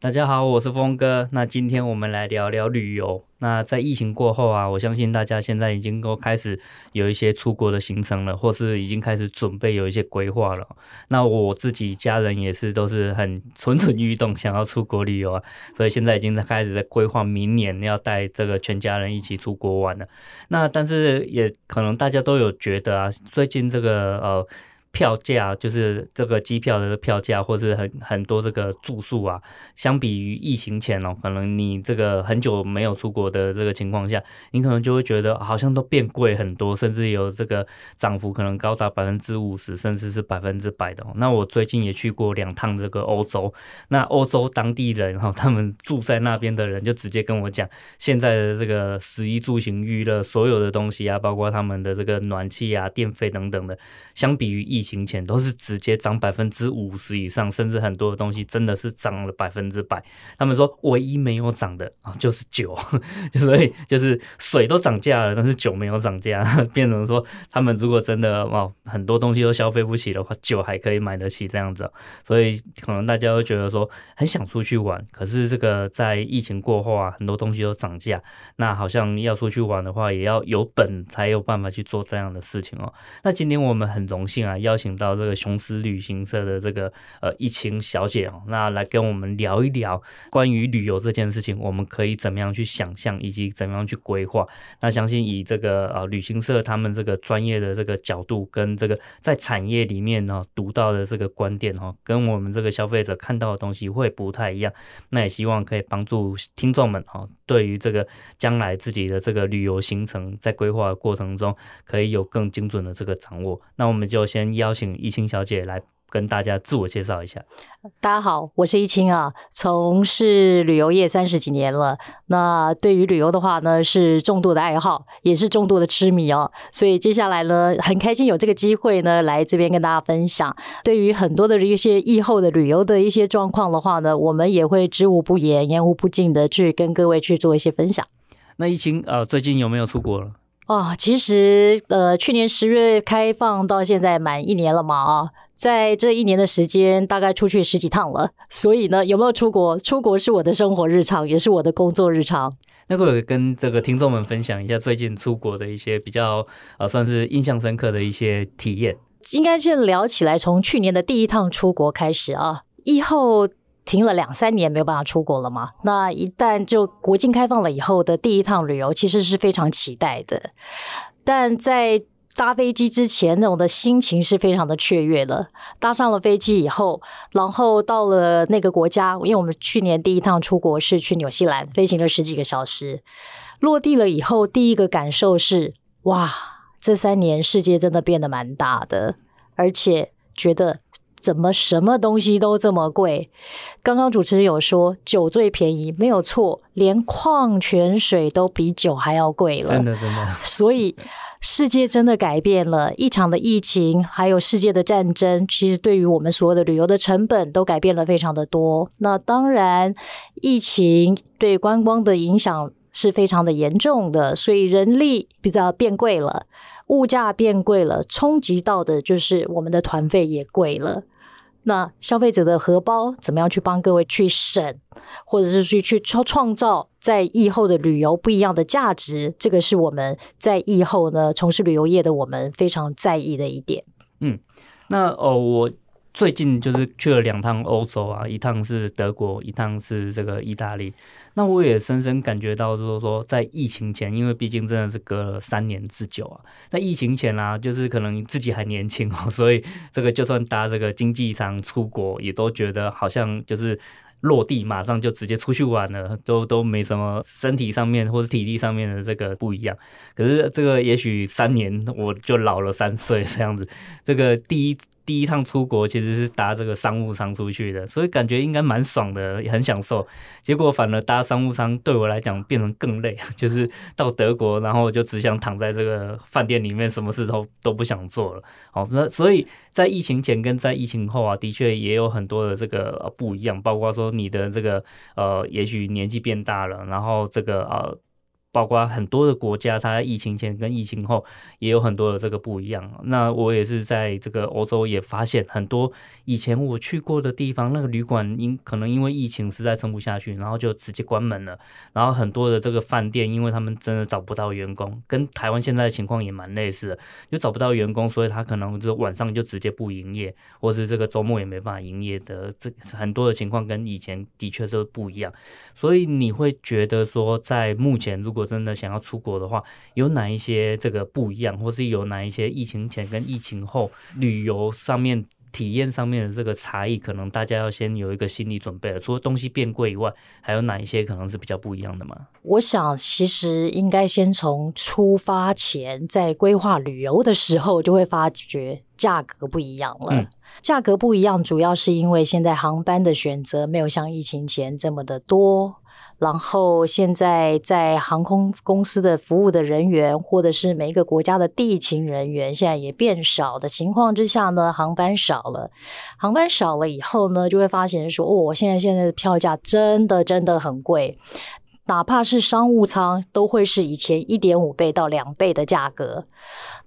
大家好，我是峰哥。那今天我们来聊聊旅游。那在疫情过后啊，我相信大家现在已经都开始有一些出国的行程了，或是已经开始准备有一些规划了。那我自己家人也是都是很蠢蠢欲动，想要出国旅游啊，所以现在已经在开始在规划明年要带这个全家人一起出国玩了。那但是也可能大家都有觉得啊，最近这个呃。票价就是这个机票的票价，或是很很多这个住宿啊，相比于疫情前哦，可能你这个很久没有出国的这个情况下，你可能就会觉得好像都变贵很多，甚至有这个涨幅可能高达百分之五十，甚至是百分之百的。那我最近也去过两趟这个欧洲，那欧洲当地人哈，他们住在那边的人就直接跟我讲，现在的这个食衣住行娱乐所有的东西啊，包括他们的这个暖气啊、电费等等的，相比于疫疫情前都是直接涨百分之五十以上，甚至很多的东西真的是涨了百分之百。他们说唯一没有涨的啊，就是酒，所以就是水都涨价了，但是酒没有涨价，变成说他们如果真的哦很多东西都消费不起的话，酒还可以买得起这样子。所以可能大家会觉得说很想出去玩，可是这个在疫情过后啊，很多东西都涨价，那好像要出去玩的话，也要有本才有办法去做这样的事情哦。那今天我们很荣幸啊，邀请到这个雄狮旅行社的这个呃一青小姐哦，那来跟我们聊一聊关于旅游这件事情，我们可以怎么样去想象，以及怎么样去规划。那相信以这个呃旅行社他们这个专业的这个角度，跟这个在产业里面呢独到的这个观点哦，跟我们这个消费者看到的东西会不太一样。那也希望可以帮助听众们哦，对于这个将来自己的这个旅游行程在规划的过程中，可以有更精准的这个掌握。那我们就先。邀请一清小姐来跟大家自我介绍一下。大家好，我是一清啊，从事旅游业三十几年了。那对于旅游的话呢，是重度的爱好，也是重度的痴迷哦。所以接下来呢，很开心有这个机会呢，来这边跟大家分享。对于很多的一些疫后的旅游的一些状况的话呢，我们也会知无不言，言无不尽的去跟各位去做一些分享。那一青呃，最近有没有出国了？哦，其实呃，去年十月开放到现在满一年了嘛，啊，在这一年的时间，大概出去十几趟了。所以呢，有没有出国？出国是我的生活日常，也是我的工作日常。那可以跟这个听众们分享一下最近出国的一些比较呃，算是印象深刻的一些体验。应该先聊起来，从去年的第一趟出国开始啊，以后。停了两三年没有办法出国了嘛？那一旦就国境开放了以后的第一趟旅游，其实是非常期待的。但在搭飞机之前，那种的心情是非常的雀跃了。搭上了飞机以后，然后到了那个国家，因为我们去年第一趟出国是去纽西兰，飞行了十几个小时。落地了以后，第一个感受是：哇，这三年世界真的变得蛮大的，而且觉得。怎么什么东西都这么贵？刚刚主持人有说酒最便宜，没有错，连矿泉水都比酒还要贵了。真的，真的。所以世界真的改变了，一场的疫情，还有世界的战争，其实对于我们所有的旅游的成本都改变了非常的多。那当然，疫情对观光的影响是非常的严重的，所以人力比较变贵了。物价变贵了，冲击到的就是我们的团费也贵了。那消费者的荷包怎么样去帮各位去省，或者是去去创创造在疫后的旅游不一样的价值？这个是我们在疫后呢从事旅游业的我们非常在意的一点。嗯，那哦我。最近就是去了两趟欧洲啊，一趟是德国，一趟是这个意大利。那我也深深感觉到，就是说在疫情前，因为毕竟真的是隔了三年之久啊。在疫情前啊，就是可能自己还年轻哦，所以这个就算搭这个经济舱出国，也都觉得好像就是落地马上就直接出去玩了，都都没什么身体上面或者体力上面的这个不一样。可是这个也许三年我就老了三岁这样子，这个第一。第一趟出国其实是搭这个商务舱出去的，所以感觉应该蛮爽的，也很享受。结果反而搭商务舱对我来讲变成更累，就是到德国，然后就只想躺在这个饭店里面，什么事都都不想做了。好，那所以在疫情前跟在疫情后啊，的确也有很多的这个不一样，包括说你的这个呃，也许年纪变大了，然后这个呃。包括很多的国家，它在疫情前跟疫情后也有很多的这个不一样。那我也是在这个欧洲也发现很多以前我去过的地方，那个旅馆因可能因为疫情实在撑不下去，然后就直接关门了。然后很多的这个饭店，因为他们真的找不到员工，跟台湾现在的情况也蛮类似的，就找不到员工，所以他可能就晚上就直接不营业，或是这个周末也没办法营业的。这很多的情况跟以前的确是不一样。所以你会觉得说，在目前如果如果真的想要出国的话，有哪一些这个不一样，或是有哪一些疫情前跟疫情后旅游上面体验上面的这个差异，可能大家要先有一个心理准备了。除了东西变贵以外，还有哪一些可能是比较不一样的吗？我想，其实应该先从出发前，在规划旅游的时候，就会发觉价格不一样了。嗯，价格不一样，主要是因为现在航班的选择没有像疫情前这么的多。然后现在在航空公司的服务的人员，或者是每一个国家的地勤人员，现在也变少的情况之下呢，航班少了，航班少了以后呢，就会发现说，哦，我现在现在的票价真的真的很贵，哪怕是商务舱都会是以前一点五倍到两倍的价格，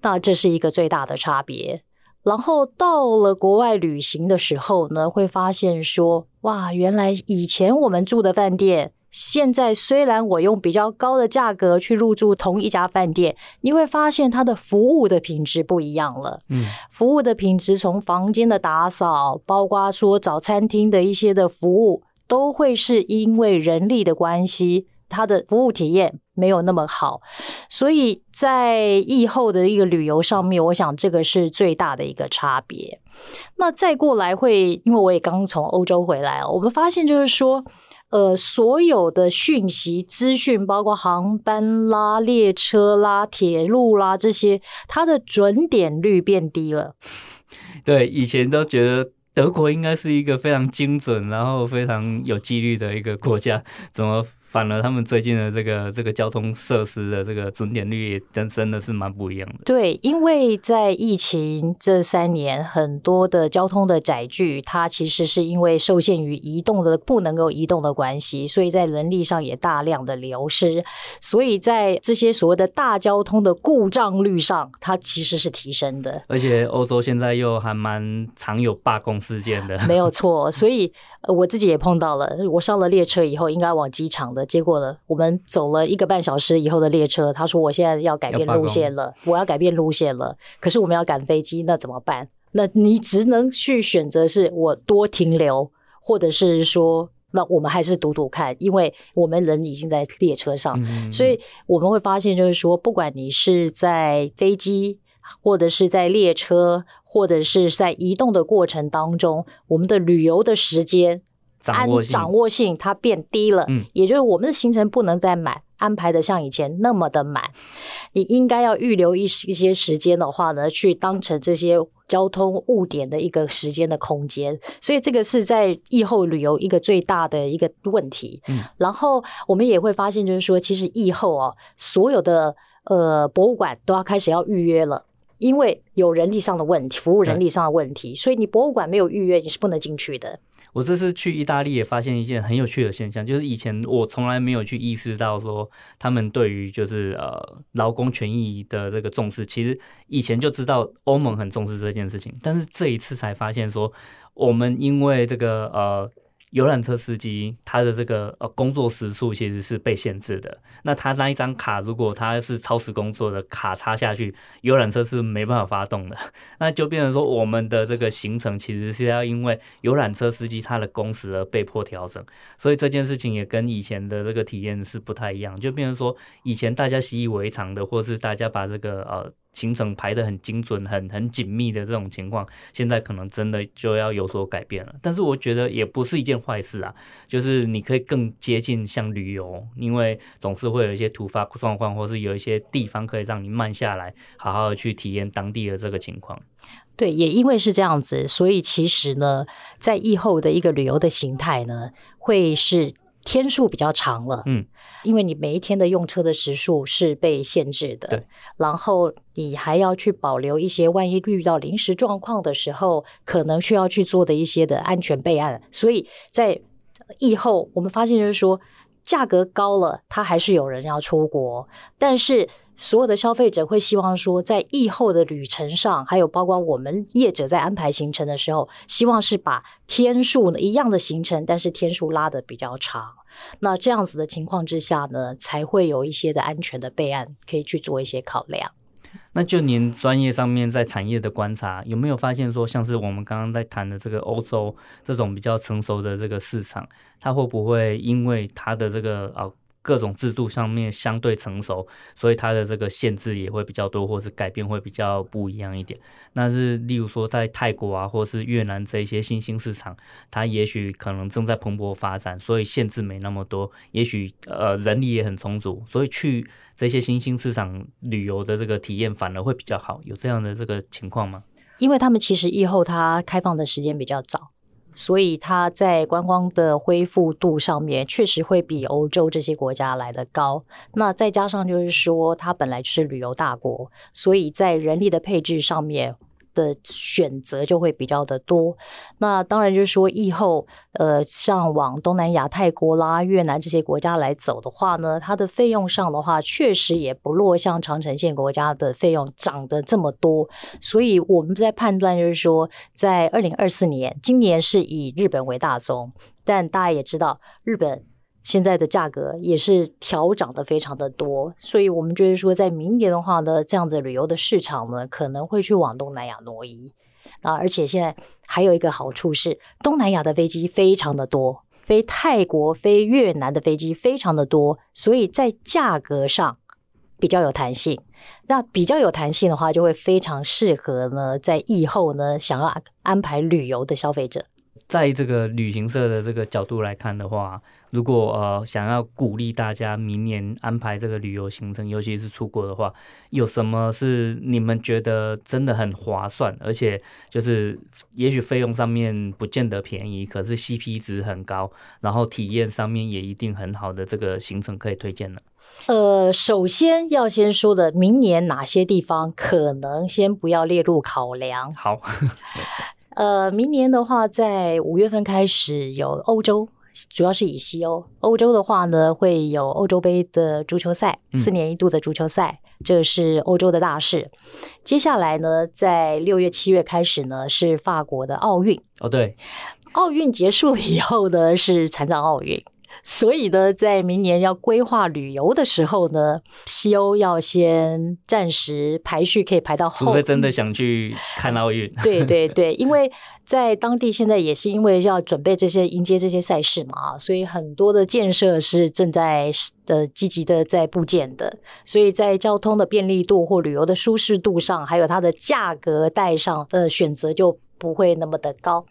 那这是一个最大的差别。然后到了国外旅行的时候呢，会发现说，哇，原来以前我们住的饭店。现在虽然我用比较高的价格去入住同一家饭店，你会发现它的服务的品质不一样了。嗯，服务的品质从房间的打扫，包括说早餐厅的一些的服务，都会是因为人力的关系，它的服务体验没有那么好。所以在疫后的一个旅游上面，我想这个是最大的一个差别。那再过来会，因为我也刚从欧洲回来，我们发现就是说。呃，所有的讯息资讯，包括航班啦、列车啦、铁路啦这些，它的准点率变低了。对，以前都觉得德国应该是一个非常精准，然后非常有纪律的一个国家，怎么？反而他们最近的这个这个交通设施的这个准点率也真真的是蛮不一样的。对，因为在疫情这三年，很多的交通的载具，它其实是因为受限于移动的不能够移动的关系，所以在人力上也大量的流失。所以在这些所谓的大交通的故障率上，它其实是提升的。而且欧洲现在又还蛮常有罢工事件的。没有错，所以我自己也碰到了。我上了列车以后，应该往机场的。结果呢，我们走了一个半小时以后的列车，他说我现在要改变路线了，我要改变路线了。可是我们要赶飞机，那怎么办？那你只能去选择是我多停留，或者是说，那我们还是赌赌看，因为我们人已经在列车上，嗯、所以我们会发现，就是说，不管你是在飞机，或者是在列车，或者是在移动的过程当中，我们的旅游的时间。掌握，掌握性它变低了，嗯，也就是我们的行程不能再满，安排的像以前那么的满。你应该要预留一一些时间的话呢，去当成这些交通误点的一个时间的空间。所以这个是在疫后旅游一个最大的一个问题。嗯，然后我们也会发现，就是说，其实疫后哦，所有的呃博物馆都要开始要预约了，因为有人力上的问题，服务人力上的问题，所以你博物馆没有预约，你是不能进去的。我这次去意大利也发现一件很有趣的现象，就是以前我从来没有去意识到说他们对于就是呃劳工权益的这个重视，其实以前就知道欧盟很重视这件事情，但是这一次才发现说我们因为这个呃。游览车司机他的这个呃工作时数其实是被限制的。那他那一张卡，如果他是超时工作的卡插下去，游览车是没办法发动的。那就变成说，我们的这个行程其实是要因为游览车司机他的工时而被迫调整。所以这件事情也跟以前的这个体验是不太一样。就变成说，以前大家习以为常的，或是大家把这个呃。行程排得很精准、很很紧密的这种情况，现在可能真的就要有所改变了。但是我觉得也不是一件坏事啊，就是你可以更接近像旅游，因为总是会有一些突发状况，或是有一些地方可以让你慢下来，好好的去体验当地的这个情况。对，也因为是这样子，所以其实呢，在疫后的一个旅游的形态呢，会是天数比较长了。嗯，因为你每一天的用车的时数是被限制的。对，然后你还要去保留一些万一遇到临时状况的时候，可能需要去做的一些的安全备案。所以在疫后，我们发现就是说，价格高了，它还是有人要出国，但是。所有的消费者会希望说，在疫后的旅程上，还有包括我们业者在安排行程的时候，希望是把天数呢一样的行程，但是天数拉得比较长。那这样子的情况之下呢，才会有一些的安全的备案可以去做一些考量。那就您专业上面在产业的观察，有没有发现说，像是我们刚刚在谈的这个欧洲这种比较成熟的这个市场，它会不会因为它的这个啊？各种制度上面相对成熟，所以它的这个限制也会比较多，或是改变会比较不一样一点。那是例如说在泰国啊，或是越南这一些新兴市场，它也许可能正在蓬勃发展，所以限制没那么多，也许呃人力也很充足，所以去这些新兴市场旅游的这个体验反而会比较好。有这样的这个情况吗？因为他们其实疫后它开放的时间比较早。所以它在观光的恢复度上面，确实会比欧洲这些国家来的高。那再加上就是说，它本来就是旅游大国，所以在人力的配置上面。的选择就会比较的多，那当然就是说，疫后呃，像往东南亚、泰国啦、越南这些国家来走的话呢，它的费用上的话，确实也不落像长程线国家的费用涨得这么多。所以我们在判断就是说，在二零二四年，今年是以日本为大宗，但大家也知道日本。现在的价格也是调涨的非常的多，所以我们觉得说，在明年的话呢，这样子旅游的市场呢，可能会去往东南亚挪移。啊，而且现在还有一个好处是，东南亚的飞机非常的多，飞泰国、飞越南的飞机非常的多，所以在价格上比较有弹性。那比较有弹性的话，就会非常适合呢，在疫后呢，想要安排旅游的消费者。在这个旅行社的这个角度来看的话，如果呃想要鼓励大家明年安排这个旅游行程，尤其是出国的话，有什么是你们觉得真的很划算，而且就是也许费用上面不见得便宜，可是 CP 值很高，然后体验上面也一定很好的这个行程可以推荐呢？呃，首先要先说的，明年哪些地方可能先不要列入考量？好。呃，明年的话，在五月份开始有欧洲，主要是以西欧。欧洲的话呢，会有欧洲杯的足球赛，四年一度的足球赛，嗯、这是欧洲的大事。接下来呢，在六月、七月开始呢，是法国的奥运。哦，对，奥运结束了以后呢，是残障奥运。所以呢，在明年要规划旅游的时候呢，西欧要先暂时排序，可以排到后。除非真的想去看奥运。对对对，因为在当地现在也是因为要准备这些迎接这些赛事嘛，所以很多的建设是正在呃积极的在布建的，所以在交通的便利度或旅游的舒适度上，还有它的价格带上呃选择就。不会那么的高。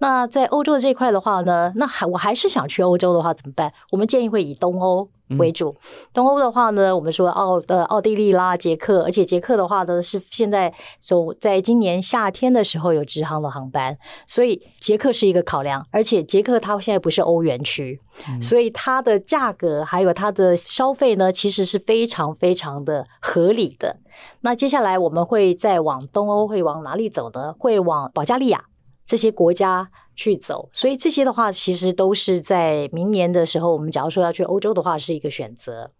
那在欧洲的这一块的话呢，那还我还是想去欧洲的话怎么办？我们建议会以东欧为主。嗯、东欧的话呢，我们说奥呃奥地利啦、捷克，而且捷克的话呢是现在走在今年夏天的时候有直航的航班，所以捷克是一个考量。而且捷克它现在不是欧元区，嗯、所以它的价格还有它的消费呢，其实是非常非常的合理的。那接下来我们会再往东欧，会往哪里走呢？会往保加利亚这些国家去走。所以这些的话，其实都是在明年的时候，我们假如说要去欧洲的话，是一个选择。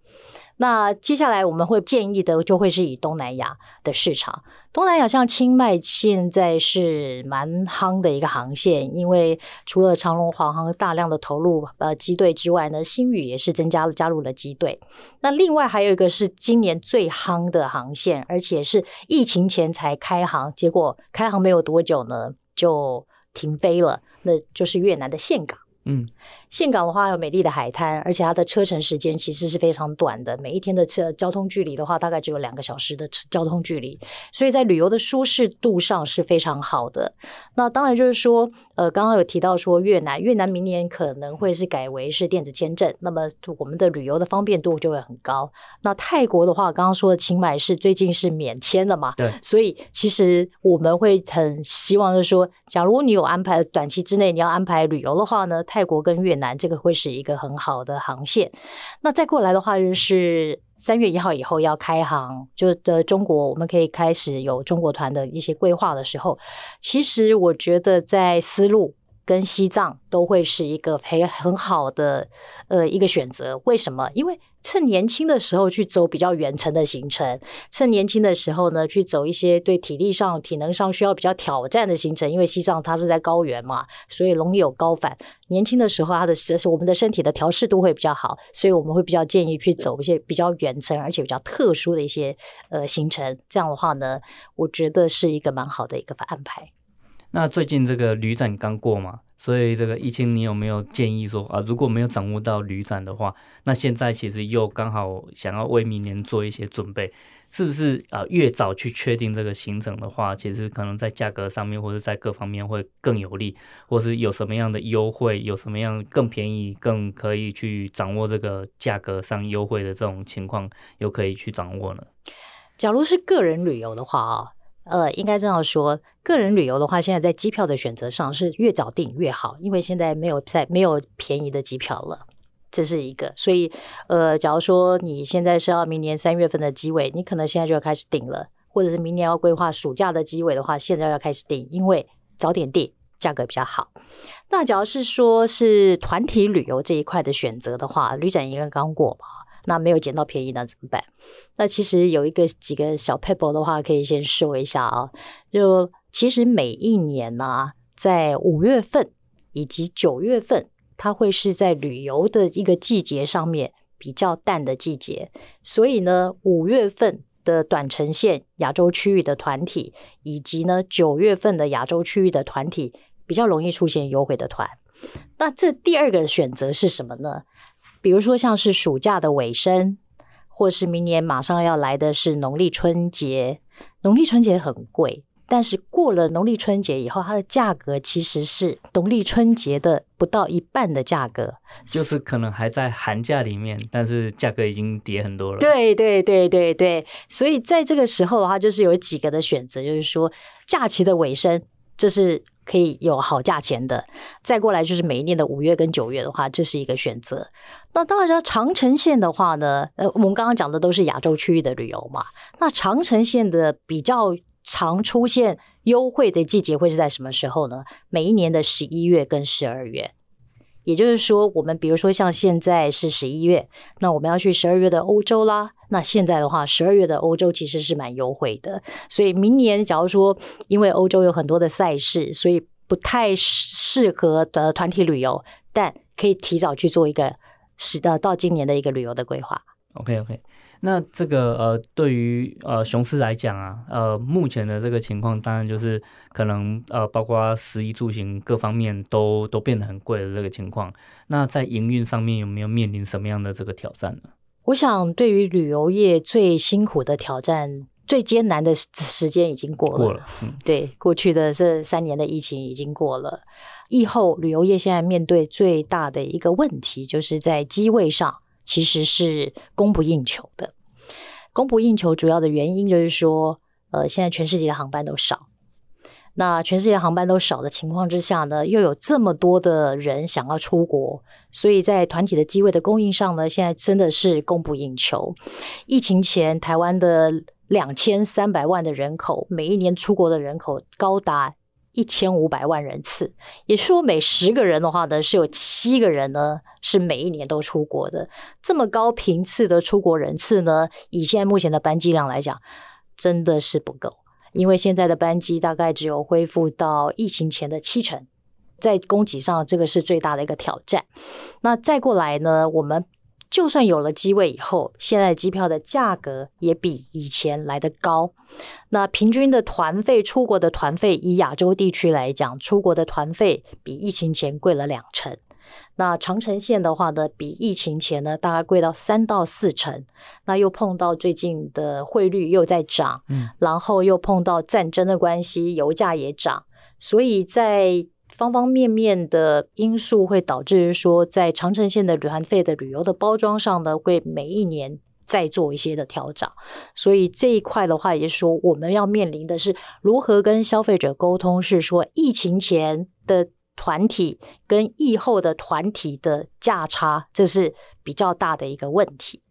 那接下来我们会建议的就会是以东南亚的市场。东南亚像清迈现在是蛮夯的一个航线，因为除了长荣、华航大量的投入呃机队之外呢，新宇也是增加了加入了机队。那另外还有一个是今年最夯的航线，而且是疫情前才开航，结果开航没有多久呢就停飞了，那就是越南的岘港。嗯，岘港的话有美丽的海滩，而且它的车程时间其实是非常短的，每一天的车交通距离的话，大概只有两个小时的交通距离，所以在旅游的舒适度上是非常好的。那当然就是说，呃，刚刚有提到说越南，越南明年可能会是改为是电子签证，那么我们的旅游的方便度就会很高。那泰国的话，刚刚说的清迈是最近是免签了嘛？对，所以其实我们会很希望就是说，假如你有安排短期之内你要安排旅游的话呢，泰国跟越南这个会是一个很好的航线。那再过来的话，就是三月一号以后要开航，就的中国我们可以开始有中国团的一些规划的时候，其实我觉得在思路跟西藏都会是一个很很好的呃一个选择。为什么？因为趁年轻的时候去走比较远程的行程，趁年轻的时候呢，去走一些对体力上、体能上需要比较挑战的行程。因为西藏它是在高原嘛，所以容易有高反。年轻的时候，它的我们的身体的调试度会比较好，所以我们会比较建议去走一些比较远程而且比较特殊的一些呃行程。这样的话呢，我觉得是一个蛮好的一个安排。那最近这个旅展刚过嘛，所以这个疫情，你有没有建议说啊，如果没有掌握到旅展的话，那现在其实又刚好想要为明年做一些准备，是不是啊？越早去确定这个行程的话，其实可能在价格上面或者在各方面会更有利，或是有什么样的优惠，有什么样更便宜、更可以去掌握这个价格上优惠的这种情况，又可以去掌握呢？假如是个人旅游的话啊。呃，应该这样说，个人旅游的话，现在在机票的选择上是越早订越好，因为现在没有在没有便宜的机票了，这是一个。所以，呃，假如说你现在是要明年三月份的机位，你可能现在就要开始订了，或者是明年要规划暑假的机位的话，现在要开始订，因为早点订价格比较好。那假如是说是团体旅游这一块的选择的话，旅展应该刚过吧。那没有捡到便宜，那怎么办？那其实有一个几个小撇步的话，可以先说一下啊。就其实每一年呢、在五月份以及九月份，它会是在旅游的一个季节上面比较淡的季节。所以呢，五月份的短程线亚洲区域的团体，以及呢九月份的亚洲区域的团体，比较容易出现优惠的团。那这第二个选择是什么呢？比如说，像是暑假的尾声，或是明年马上要来的是农历春节。农历春节很贵，但是过了农历春节以后，它的价格其实是农历春节的不到一半的价格，就是可能还在寒假里面，但是价格已经跌很多了。对对对对对，所以在这个时候的话，就是有几个的选择，就是说假期的尾声，这是。可以有好价钱的，再过来就是每一年的五月跟九月的话，这是一个选择。那当然，说长城线的话呢，呃，我们刚刚讲的都是亚洲区域的旅游嘛。那长城线的比较常出现优惠的季节会是在什么时候呢？每一年的十一月跟十二月。也就是说，我们比如说像现在是十一月，那我们要去十二月的欧洲啦。那现在的话，十二月的欧洲其实是蛮优惠的。所以明年，假如说因为欧洲有很多的赛事，所以不太适合的团体旅游，但可以提早去做一个使得到今年的一个旅游的规划。OK OK。那这个呃，对于呃雄狮来讲啊，呃，目前的这个情况，当然就是可能呃，包括食衣住行各方面都都变得很贵的这个情况。那在营运上面有没有面临什么样的这个挑战呢？我想，对于旅游业最辛苦的挑战、最艰难的时间已经过了。过了，嗯，对，过去的这三年的疫情已经过了。疫后旅游业现在面对最大的一个问题，就是在机位上。其实是供不应求的，供不应求主要的原因就是说，呃，现在全世界的航班都少，那全世界航班都少的情况之下呢，又有这么多的人想要出国，所以在团体的机位的供应上呢，现在真的是供不应求。疫情前，台湾的两千三百万的人口，每一年出国的人口高达。一千五百万人次，也是说每十个人的话呢，是有七个人呢是每一年都出国的。这么高频次的出国人次呢，以现在目前的班机量来讲，真的是不够。因为现在的班机大概只有恢复到疫情前的七成，在供给上这个是最大的一个挑战。那再过来呢，我们。就算有了机位以后，现在机票的价格也比以前来得高。那平均的团费，出国的团费，以亚洲地区来讲，出国的团费比疫情前贵了两成。那长城线的话呢，比疫情前呢大概贵到三到四成。那又碰到最近的汇率又在涨，嗯，然后又碰到战争的关系，油价也涨，所以在方方面面的因素会导致说，在长城线的旅团费的旅游的包装上呢，会每一年再做一些的调整。所以这一块的话，也就是说，我们要面临的是如何跟消费者沟通，是说疫情前的团体跟疫后的团体的价差，这是比较大的一个问题。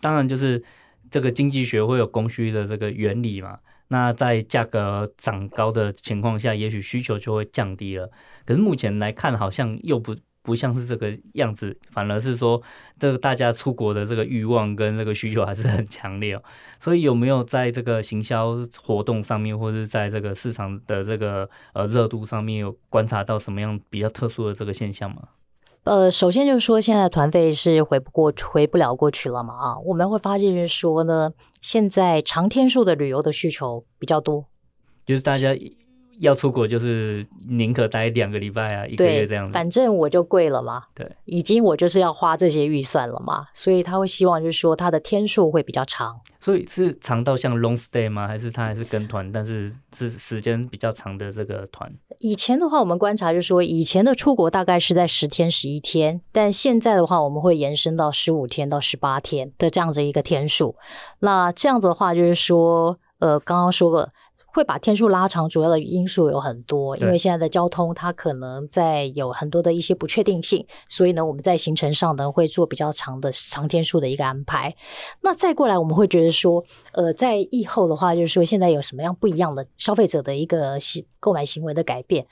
当然，就是这个经济学会有供需的这个原理嘛。那在价格涨高的情况下，也许需求就会降低了。可是目前来看，好像又不不像是这个样子，反而是说，这个大家出国的这个欲望跟这个需求还是很强烈哦。所以有没有在这个行销活动上面，或者是在这个市场的这个呃热度上面，有观察到什么样比较特殊的这个现象吗？呃，首先就是说，现在团费是回不过、回不了过去了嘛啊，我们会发现是说呢，现在长天数的旅游的需求比较多，就是大家。要出国就是宁可待两个礼拜啊，一个月这样子。反正我就贵了嘛。对，已经我就是要花这些预算了嘛，所以他会希望就是说他的天数会比较长。所以是长到像 long stay 吗？还是他还是跟团，但是是时间比较长的这个团？以前的话，我们观察就是说，以前的出国大概是在十天、十一天，但现在的话，我们会延伸到十五天到十八天的这样子一个天数。那这样子的话，就是说，呃，刚刚说了。会把天数拉长，主要的因素有很多，因为现在的交通它可能在有很多的一些不确定性，所以呢，我们在行程上呢会做比较长的长天数的一个安排。那再过来，我们会觉得说，呃，在疫后的话，就是说现在有什么样不一样的消费者的一个行购买行为的改变？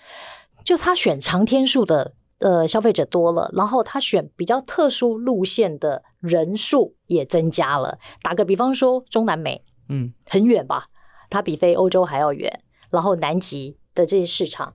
就他选长天数的呃消费者多了，然后他选比较特殊路线的人数也增加了。打个比方说，中南美，嗯，很远吧？它比非欧洲还要远，然后南极的这些市场，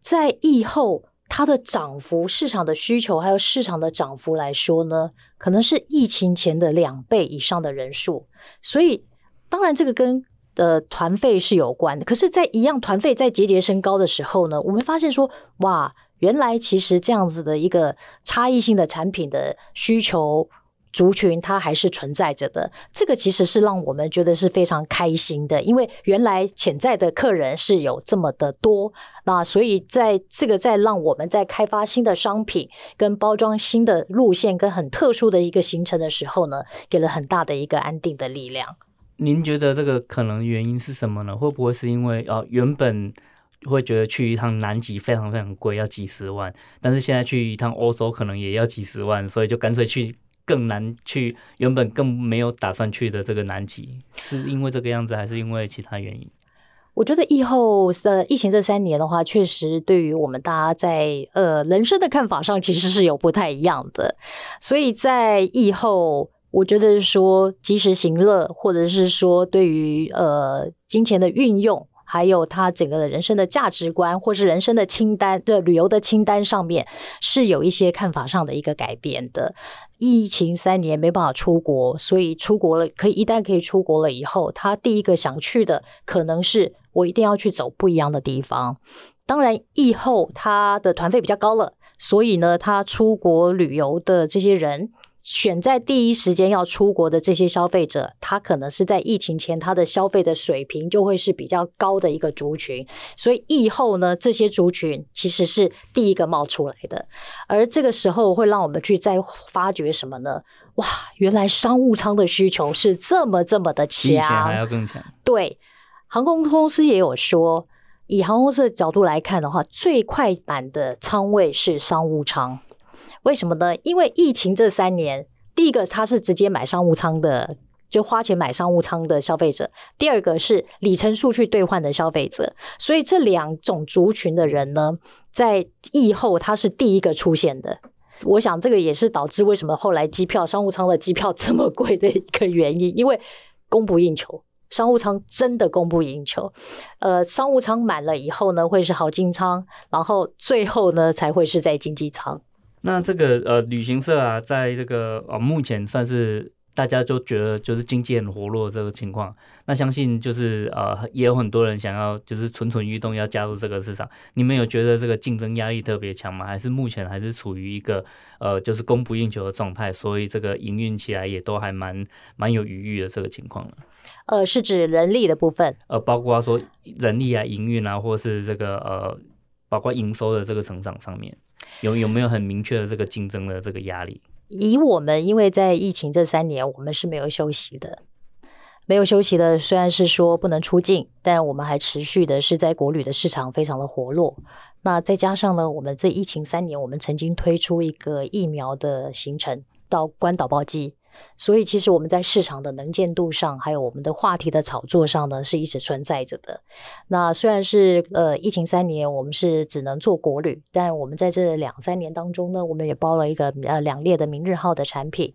在疫后它的涨幅、市场的需求还有市场的涨幅来说呢，可能是疫情前的两倍以上的人数。所以，当然这个跟的团费是有关的。可是，在一样团费在节节升高的时候呢，我们发现说，哇，原来其实这样子的一个差异性的产品的需求。族群它还是存在着的，这个其实是让我们觉得是非常开心的，因为原来潜在的客人是有这么的多，那所以在这个在让我们在开发新的商品、跟包装新的路线、跟很特殊的一个行程的时候呢，给了很大的一个安定的力量。您觉得这个可能原因是什么呢？会不会是因为哦，原本会觉得去一趟南极非常非常贵，要几十万，但是现在去一趟欧洲可能也要几十万，所以就干脆去。更难去，原本更没有打算去的这个南极，是因为这个样子，还是因为其他原因？我觉得疫后呃，疫情这三年的话，确实对于我们大家在呃人生的看法上，其实是有不太一样的。所以在疫后，我觉得说及时行乐，或者是说对于呃金钱的运用。还有他整个的人生的价值观，或是人生的清单的旅游的清单上面，是有一些看法上的一个改变的。疫情三年没办法出国，所以出国了，可以一旦可以出国了以后，他第一个想去的可能是我一定要去走不一样的地方。当然，疫后他的团费比较高了，所以呢，他出国旅游的这些人。选在第一时间要出国的这些消费者，他可能是在疫情前他的消费的水平就会是比较高的一个族群，所以疫后呢，这些族群其实是第一个冒出来的，而这个时候会让我们去再发掘什么呢？哇，原来商务舱的需求是这么这么的强，比以前还要更强。对，航空公司也有说，以航空公司的角度来看的话，最快版的舱位是商务舱。为什么呢？因为疫情这三年，第一个他是直接买商务舱的，就花钱买商务舱的消费者；第二个是里程数去兑换的消费者。所以这两种族群的人呢，在疫后他是第一个出现的。我想这个也是导致为什么后来机票商务舱的机票这么贵的一个原因，因为供不应求，商务舱真的供不应求。呃，商务舱满了以后呢，会是豪金舱，然后最后呢才会是在经济舱。那这个呃，旅行社啊，在这个呃、哦，目前算是大家就觉得就是经济很活络这个情况，那相信就是呃也有很多人想要就是蠢蠢欲动要加入这个市场。你们有觉得这个竞争压力特别强吗？还是目前还是处于一个呃就是供不应求的状态，所以这个营运起来也都还蛮蛮有余裕的这个情况呢？呃，是指人力的部分，呃，包括说人力啊、营运啊，或是这个呃，包括营收的这个成长上面，有有没有很明确的这个竞争的这个压力？以我们，因为在疫情这三年，我们是没有休息的，没有休息的。虽然是说不能出境，但我们还持续的是在国旅的市场非常的活络。那再加上呢，我们这疫情三年，我们曾经推出一个疫苗的行程到关岛包机。所以，其实我们在市场的能见度上，还有我们的话题的炒作上呢，是一直存在着的。那虽然是呃疫情三年，我们是只能做国旅，但我们在这两三年当中呢，我们也包了一个呃两列的明日号的产品。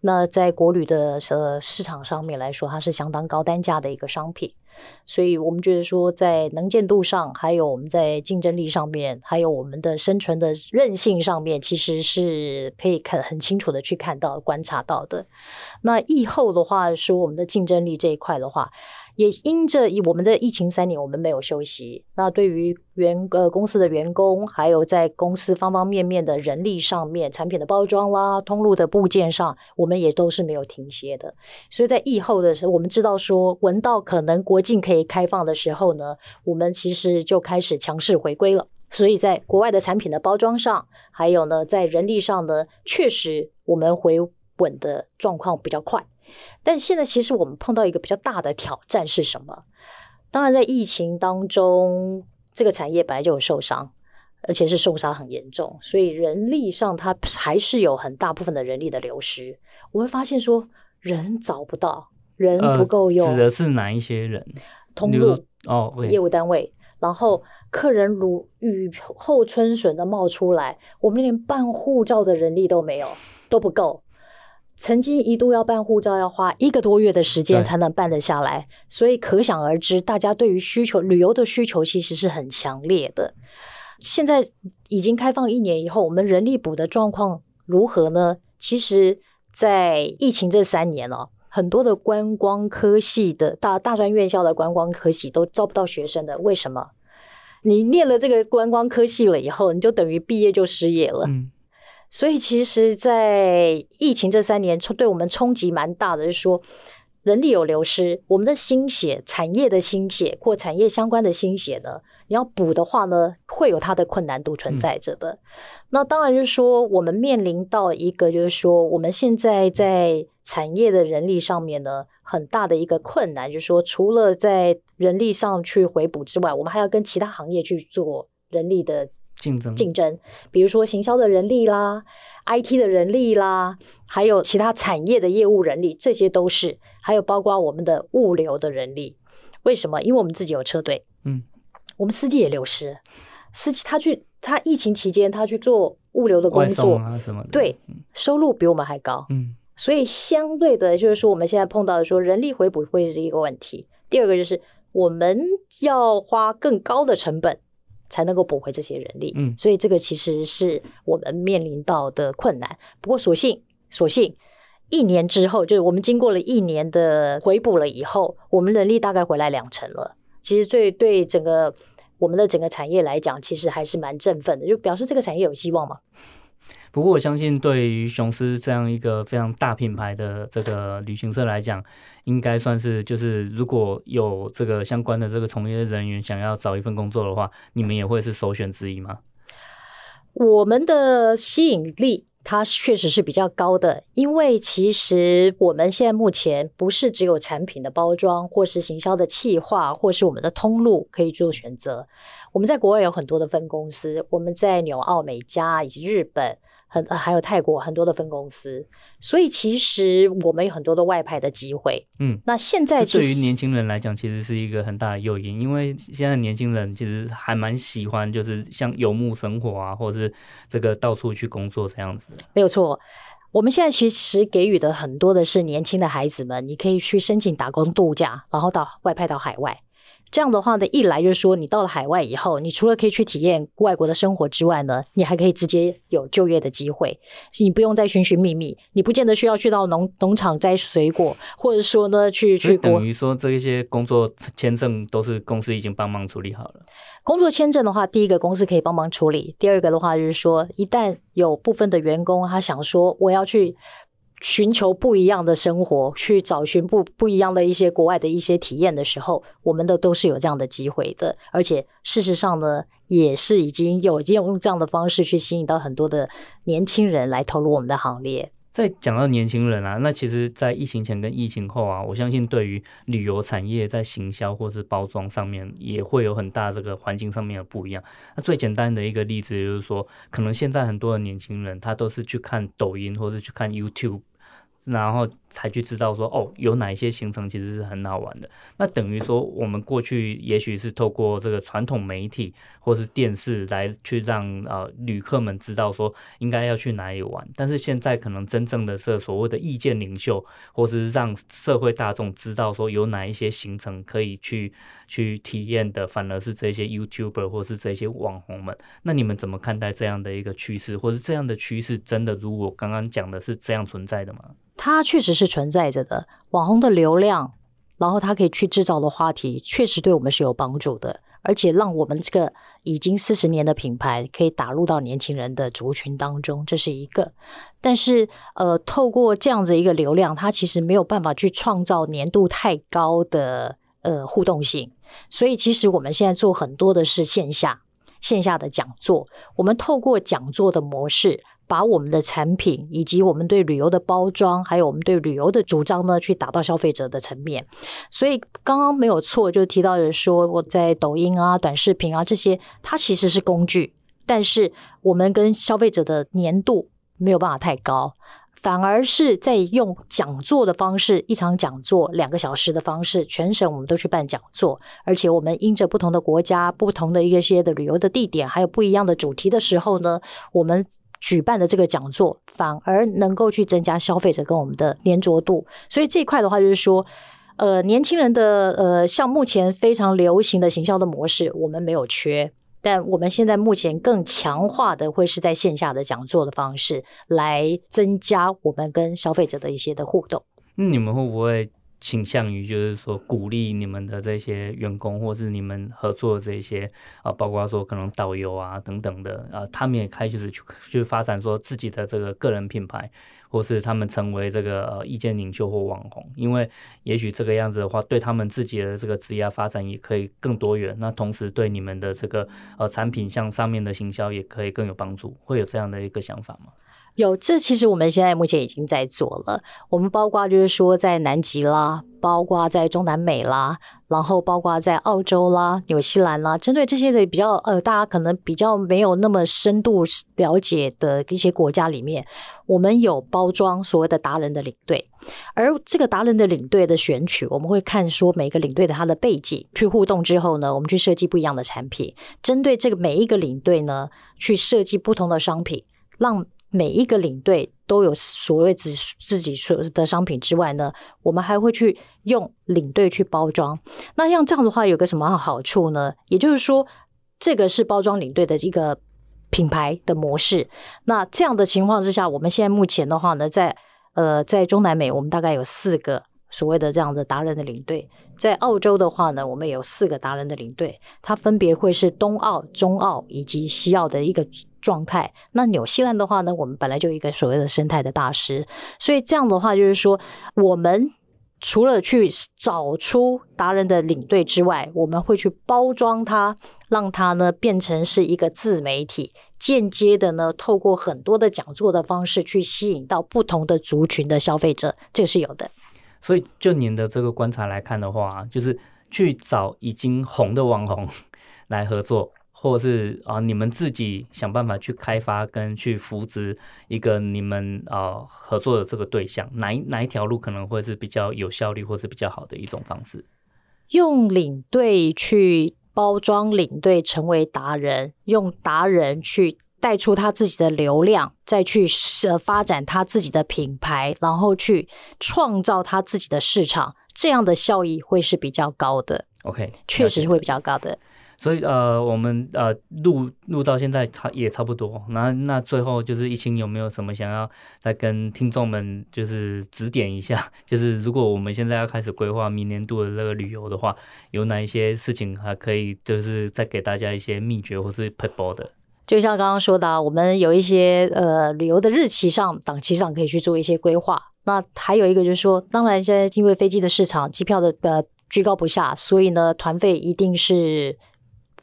那在国旅的呃市场上面来说，它是相当高单价的一个商品。所以我们觉得说，在能见度上，还有我们在竞争力上面，还有我们的生存的韧性上面，其实是可以看很清楚的去看到、观察到的。那以后的话，说我们的竞争力这一块的话。也因着我们的疫情三年，我们没有休息。那对于员呃公司的员工，还有在公司方方面面的人力上面，产品的包装啦、通路的部件上，我们也都是没有停歇的。所以在疫后的时候，我们知道说，闻到可能国境可以开放的时候呢，我们其实就开始强势回归了。所以在国外的产品的包装上，还有呢，在人力上呢，确实我们回稳的状况比较快。但现在其实我们碰到一个比较大的挑战是什么？当然，在疫情当中，这个产业本来就有受伤，而且是受伤很严重，所以人力上它还是有很大部分的人力的流失。我会发现说，人找不到，人不够用。呃，指的是哪一些人？通路哦，okay. 业务单位，然后客人如雨后春笋的冒出来，我们连办护照的人力都没有，都不够。曾经一度要办护照，要花一个多月的时间才能办得下来，所以可想而知，大家对于需求旅游的需求其实是很强烈的。现在已经开放一年以后，我们人力补的状况如何呢？其实，在疫情这三年哦，很多的观光科系的大大专院校的观光科系都招不到学生的，为什么？你念了这个观光科系了以后，你就等于毕业就失业了。嗯所以，其实，在疫情这三年冲，对我们冲击蛮大的，就是说，人力有流失，我们的心血、产业的心血或产业相关的心血呢，你要补的话呢，会有它的困难度存在着的。嗯、那当然就是说，我们面临到一个，就是说，我们现在在产业的人力上面呢，很大的一个困难，就是说，除了在人力上去回补之外，我们还要跟其他行业去做人力的。竞争竞争，比如说行销的人力啦，IT 的人力啦，还有其他产业的业务人力，这些都是，还有包括我们的物流的人力。为什么？因为我们自己有车队，嗯，我们司机也流失，司机他去他疫情期间他去做物流的工作啊什么的，对，收入比我们还高，嗯，所以相对的，就是说我们现在碰到的说人力回补会是一个问题。第二个就是我们要花更高的成本。才能够补回这些人力，嗯，所以这个其实是我们面临到的困难。不过所幸，所幸一年之后，就是我们经过了一年的回补了以后，我们人力大概回来两成了。其实对对整个我们的整个产业来讲，其实还是蛮振奋的，就表示这个产业有希望嘛。不过我相信，对于雄狮这样一个非常大品牌的这个旅行社来讲，应该算是就是如果有这个相关的这个从业人员想要找一份工作的话，你们也会是首选之一吗？我们的吸引力它确实是比较高的，因为其实我们现在目前不是只有产品的包装，或是行销的企划，或是我们的通路可以做选择。我们在国外有很多的分公司，我们在纽澳美加以及日本。很还有泰国很多的分公司，所以其实我们有很多的外派的机会。嗯，那现在其实对于年轻人来讲，其实是一个很大的诱因，因为现在年轻人其实还蛮喜欢，就是像游牧生活啊，或者是这个到处去工作这样子。没有错，我们现在其实给予的很多的是年轻的孩子们，你可以去申请打工度假，然后到外派到海外。这样的话呢，一来就是说，你到了海外以后，你除了可以去体验外国的生活之外呢，你还可以直接有就业的机会，你不用再寻寻觅觅，你不见得需要去到农农场摘水果，或者说呢，去去等于说这些工作签证都是公司已经帮忙处理好了。工作签证的话，第一个公司可以帮忙处理，第二个的话就是说，一旦有部分的员工他想说我要去。寻求不一样的生活，去找寻不不一样的一些国外的一些体验的时候，我们的都是有这样的机会的。而且事实上呢，也是已经有用这样的方式去吸引到很多的年轻人来投入我们的行列。在讲到年轻人啊，那其实，在疫情前跟疫情后啊，我相信对于旅游产业在行销或是包装上面，也会有很大这个环境上面的不一样。那最简单的一个例子就是说，可能现在很多的年轻人他都是去看抖音或是去看 YouTube。然后才去知道说哦，有哪一些行程其实是很好玩的。那等于说，我们过去也许是透过这个传统媒体或是电视来去让呃旅客们知道说应该要去哪里玩。但是现在可能真正的是所谓的意见领袖，或是让社会大众知道说有哪一些行程可以去去体验的，反而是这些 YouTuber 或是这些网红们。那你们怎么看待这样的一个趋势，或是这样的趋势真的如果刚刚讲的是这样存在的吗？它确实是存在着的，网红的流量，然后它可以去制造的话题，确实对我们是有帮助的，而且让我们这个已经四十年的品牌可以打入到年轻人的族群当中，这是一个。但是，呃，透过这样子一个流量，它其实没有办法去创造年度太高的呃互动性，所以其实我们现在做很多的是线下线下的讲座，我们透过讲座的模式。把我们的产品以及我们对旅游的包装，还有我们对旅游的主张呢，去打到消费者的层面。所以刚刚没有错，就提到说我在抖音啊、短视频啊这些，它其实是工具，但是我们跟消费者的粘度没有办法太高，反而是在用讲座的方式，一场讲座两个小时的方式，全省我们都去办讲座，而且我们因着不同的国家、不同的一些的旅游的地点，还有不一样的主题的时候呢，我们。举办的这个讲座，反而能够去增加消费者跟我们的粘着度。所以这一块的话，就是说，呃，年轻人的呃，像目前非常流行的行销的模式，我们没有缺，但我们现在目前更强化的会是在线下的讲座的方式，来增加我们跟消费者的一些的互动。那你们会不会？倾向于就是说鼓励你们的这些员工，或是你们合作的这些啊，包括说可能导游啊等等的啊，他们也开始去去发展说自己的这个个人品牌，或是他们成为这个呃意见领袖或网红，因为也许这个样子的话，对他们自己的这个职业发展也可以更多元。那同时对你们的这个呃产品向上面的行销也可以更有帮助，会有这样的一个想法吗？有，这其实我们现在目前已经在做了。我们包括就是说在南极啦，包括在中南美啦，然后包括在澳洲啦、纽西兰啦，针对这些的比较呃，大家可能比较没有那么深度了解的一些国家里面，我们有包装所谓的达人的领队。而这个达人的领队的选取，我们会看说每个领队的他的背景去互动之后呢，我们去设计不一样的产品，针对这个每一个领队呢，去设计不同的商品，让。每一个领队都有所谓自自己所的商品之外呢，我们还会去用领队去包装。那像这样的话，有个什么好处呢？也就是说，这个是包装领队的一个品牌的模式。那这样的情况之下，我们现在目前的话呢，在呃在中南美，我们大概有四个所谓的这样的达人的领队。在澳洲的话呢，我们有四个达人的领队，它分别会是东澳、中澳以及西澳的一个。状态。那纽西兰的话呢，我们本来就一个所谓的生态的大师，所以这样的话就是说，我们除了去找出达人的领队之外，我们会去包装它，让它呢变成是一个自媒体，间接的呢透过很多的讲座的方式去吸引到不同的族群的消费者，这个是有的。所以就您的这个观察来看的话，就是去找已经红的网红 来合作。或者是啊，你们自己想办法去开发跟去扶植一个你们啊合作的这个对象，哪一哪一条路可能会是比较有效率或是比较好的一种方式？用领队去包装领队成为达人，用达人去带出他自己的流量，再去呃发展他自己的品牌，然后去创造他自己的市场，这样的效益会是比较高的。OK，确实是会比较高的。所以呃，我们呃录录到现在差也差不多。那那最后就是一清有没有什么想要再跟听众们就是指点一下？就是如果我们现在要开始规划明年度的这个旅游的话，有哪一些事情还可以就是再给大家一些秘诀或是撇步的？就像刚刚说的，我们有一些呃旅游的日期上档期上可以去做一些规划。那还有一个就是说，当然现在因为飞机的市场机票的呃居高不下，所以呢团费一定是。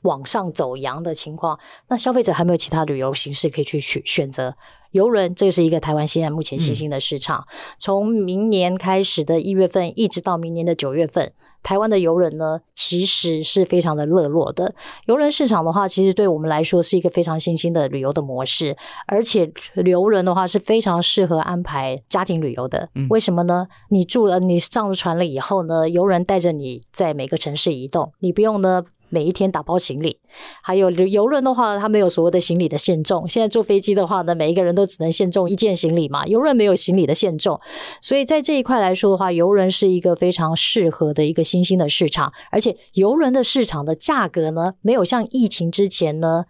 往上走扬的情况，那消费者还没有其他旅游形式可以去选选择。游轮，这是一个台湾现在目前新兴的市场。从、明年开始的一月份，一直到明年的九月份，台湾的游轮呢，其实是非常的热络的。游轮市场的话，其实对我们来说是一个非常新兴的旅游的模式，而且游轮的话是非常适合安排家庭旅游的。为什么呢？你住了，你上了船了以后呢，游轮带着你在每个城市移动，你不用呢。每一天打包行李，还有游轮的话，它没有所谓的行李的限重。现在坐飞机的话呢，每一个人都只能限重一件行李嘛。游轮没有行李的限重，所以在这一块来说的话，游轮是一个非常适合的一个新兴的市场。而且游轮的市场的价格呢，没有像疫情之前呢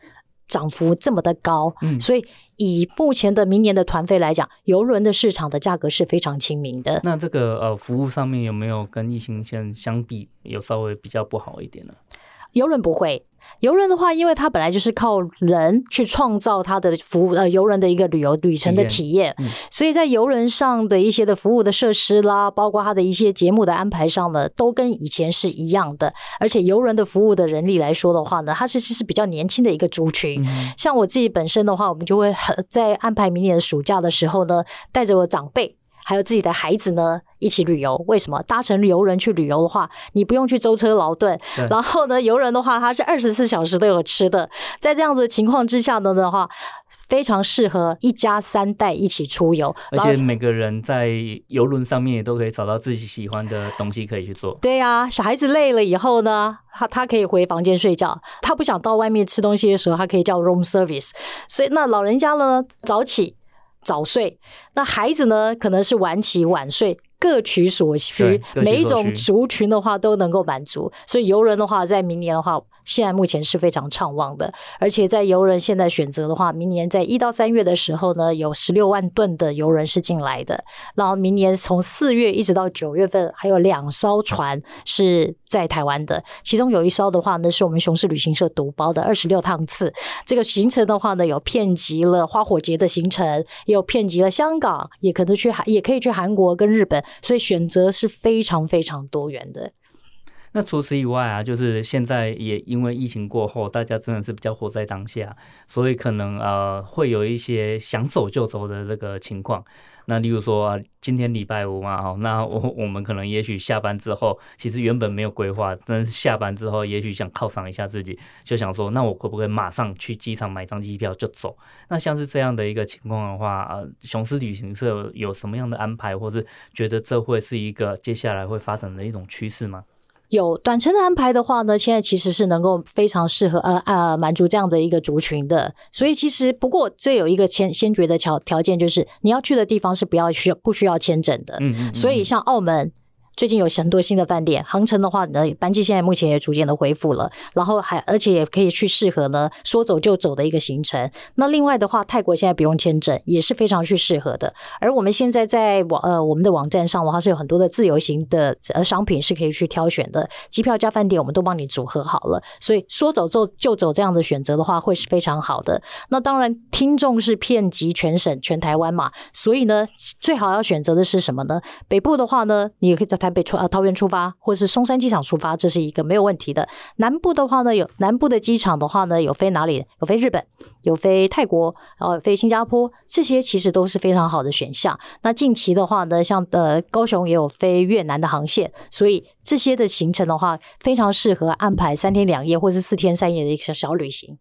涨幅这么的高。嗯，所以以目前的明年的团费来讲，游轮的市场的价格是非常亲民的。那这个呃服务上面有没有跟疫情前相比有稍微比较不好一点呢？邮轮不会，游轮的话，因为它本来就是靠人去创造它的服务，呃，游轮的一个旅游旅程的体验，嗯、所以在游轮上的一些的服务的设施啦，包括它的一些节目的安排上呢，都跟以前是一样的。而且游轮的服务的人力来说的话呢，它其实是比较年轻的一个族群。嗯、像我自己本身的话，我们就会在安排明年的暑假的时候呢，带着我长辈。还有自己的孩子呢，一起旅游。为什么搭乘游轮去旅游的话，你不用去舟车劳顿。然后呢，游轮的话，它是二十四小时都有吃的。在这样子的情况之下呢的话，非常适合一家三代一起出游。而且每个人在游轮上面也都可以找到自己喜欢的东西可以去做。对呀、啊，小孩子累了以后呢，他他可以回房间睡觉。他不想到外面吃东西的时候，他可以叫 room service。所以那老人家呢，早起。早睡，那孩子呢？可能是晚起晚睡，各取所需，每一种族群的话都能够满足。所以游轮的话，在明年的话。现在目前是非常畅旺的，而且在游轮现在选择的话，明年在一到三月的时候呢，有十六万吨的游轮是进来的。然后明年从四月一直到九月份，还有两艘船是在台湾的，其中有一艘的话呢，是我们雄狮旅行社独包的二十六趟次。这个行程的话呢，有遍及了花火节的行程，也有遍及了香港，也可能去韩，也可以去韩国跟日本，所以选择是非常非常多元的。那除此以外啊，就是现在也因为疫情过后，大家真的是比较活在当下，所以可能呃会有一些想走就走的这个情况。那例如说、今天礼拜五嘛，哦，那我我们可能也许下班之后，其实原本没有规划，但是下班之后也许想犒赏一下自己，就想说，那我可不可以马上去机场买张机票就走？那像是这样的一个情况的话，呃，雄狮旅行社有什么样的安排，或是觉得这会是一个接下来会发生的一种趋势吗？有短程的安排的话呢，现在其实是能够非常适合呃呃满足这样的一个族群的。所以其实不过这有一个先先决的条条件，就是你要去的地方是不要需要不需要签证的。嗯嗯嗯。所以像澳门。最近有很多新的饭店，航程的话呢，班机现在目前也逐渐的恢复了，然后还而且也可以去适合呢说走就走的一个行程。那另外的话，泰国现在不用签证，也是非常去适合的。而我们现在在网呃我们的网站上的话，是有很多的自由行的呃商品是可以去挑选的，机票加饭店我们都帮你组合好了，所以说走就就走这样的选择的话，会是非常好的。那当然，听众是遍及全省全台湾嘛，所以呢，最好要选择的是什么呢？北部的话呢，你也可以在台北出呃桃园出发，或是松山机场出发，这是一个没有问题的。南部的话呢，有南部的机场的话呢，有飞哪里？有飞日本，有飞泰国，然后飞新加坡，这些其实都是非常好的选项。那近期的话呢，像呃高雄也有飞越南的航线，所以这些的行程的话，非常适合安排三天两夜或是四天三夜的一个小旅行。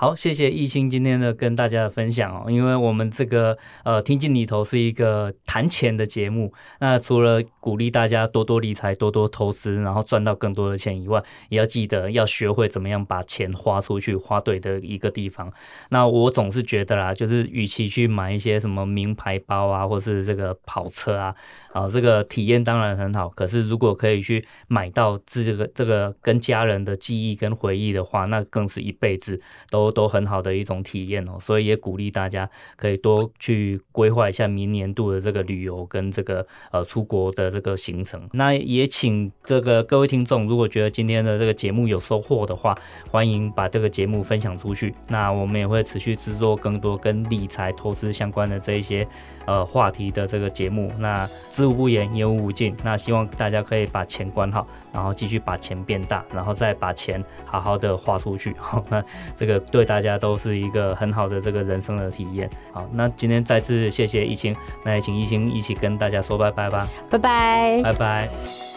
好，谢谢亦欣今天的跟大家的分享哦。因为我们这个呃听进里头是一个谈钱的节目，那除了鼓励大家多多理财、多多投资，然后赚到更多的钱以外，也要记得要学会怎么样把钱花出去，花对的一个地方。那我总是觉得啦，就是与其去买一些什么名牌包啊，或是这个跑车啊。啊，这个体验当然很好，可是如果可以去买到这个这个跟家人的记忆跟回忆的话，那更是一辈子都都很好的一种体验哦。所以也鼓励大家可以多去规划一下明年度的这个旅游跟这个呃出国的这个行程。那也请这个各位听众，如果觉得今天的这个节目有收获的话，欢迎把这个节目分享出去。那我们也会持续制作更多跟理财投资相关的这一些呃话题的这个节目。那知无不言，言无无尽。那希望大家可以把钱管好，然后继续把钱变大，然后再把钱好好的花出去。好，那这个对大家都是一个很好的这个人生的体验。好，那今天再次谢谢艺兴，那也请艺兴一起跟大家说拜拜吧。拜拜，拜拜。